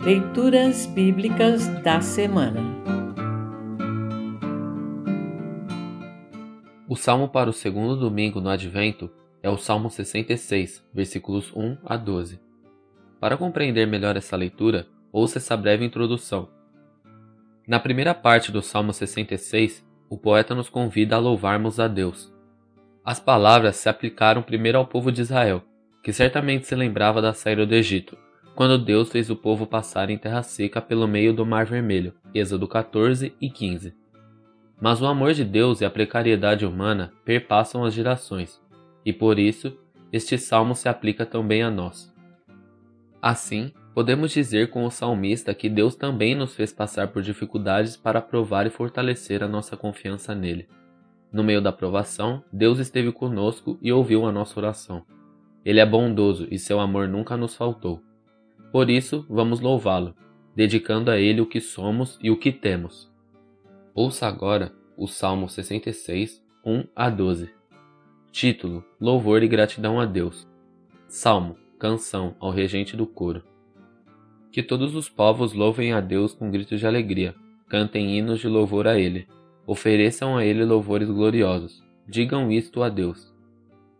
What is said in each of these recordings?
Leituras Bíblicas da Semana O salmo para o segundo domingo no Advento é o Salmo 66, versículos 1 a 12. Para compreender melhor essa leitura, ouça essa breve introdução. Na primeira parte do Salmo 66, o poeta nos convida a louvarmos a Deus. As palavras se aplicaram primeiro ao povo de Israel, que certamente se lembrava da saída do Egito, quando Deus fez o povo passar em terra seca pelo meio do Mar Vermelho. Êxodo 14 e 15. Mas o amor de Deus e a precariedade humana perpassam as gerações, e por isso este salmo se aplica também a nós. Assim, podemos dizer com o salmista que Deus também nos fez passar por dificuldades para provar e fortalecer a nossa confiança nele. No meio da provação, Deus esteve conosco e ouviu a nossa oração. Ele é bondoso e seu amor nunca nos faltou. Por isso, vamos louvá-lo, dedicando a ele o que somos e o que temos. Ouça agora o Salmo 66, 1 a 12. Título: Louvor e gratidão a Deus. Salmo, canção ao regente do coro. Que todos os povos louvem a Deus com gritos de alegria, cantem hinos de louvor a Ele, ofereçam a Ele louvores gloriosos, digam isto a Deus.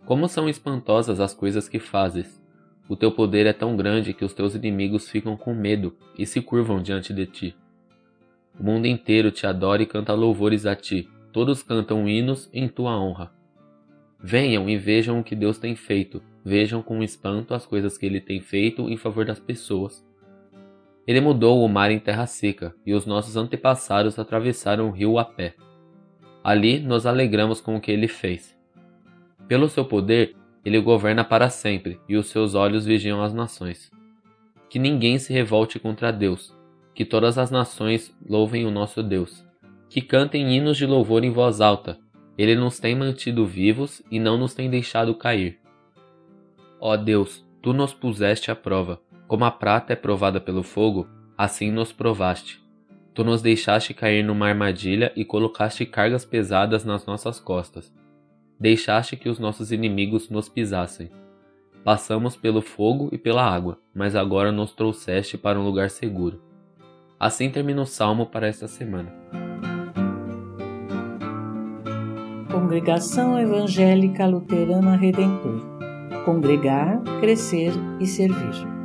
Como são espantosas as coisas que fazes! O teu poder é tão grande que os teus inimigos ficam com medo e se curvam diante de ti. O mundo inteiro te adora e canta louvores a ti, todos cantam hinos em tua honra. Venham e vejam o que Deus tem feito, vejam com espanto as coisas que ele tem feito em favor das pessoas. Ele mudou o mar em terra seca, e os nossos antepassados atravessaram o rio a pé. Ali nos alegramos com o que ele fez. Pelo seu poder, ele governa para sempre, e os seus olhos vigiam as nações. Que ninguém se revolte contra Deus, que todas as nações louvem o nosso Deus. Que cantem hinos de louvor em voz alta. Ele nos tem mantido vivos e não nos tem deixado cair. Ó Deus, tu nos puseste à prova. Como a prata é provada pelo fogo, assim nos provaste. Tu nos deixaste cair numa armadilha e colocaste cargas pesadas nas nossas costas deixaste que os nossos inimigos nos pisassem. Passamos pelo fogo e pela água, mas agora nos trouxeste para um lugar seguro. Assim termina o salmo para esta semana. Congregação Evangélica Luterana Redentor Congregar, Crescer e Servir.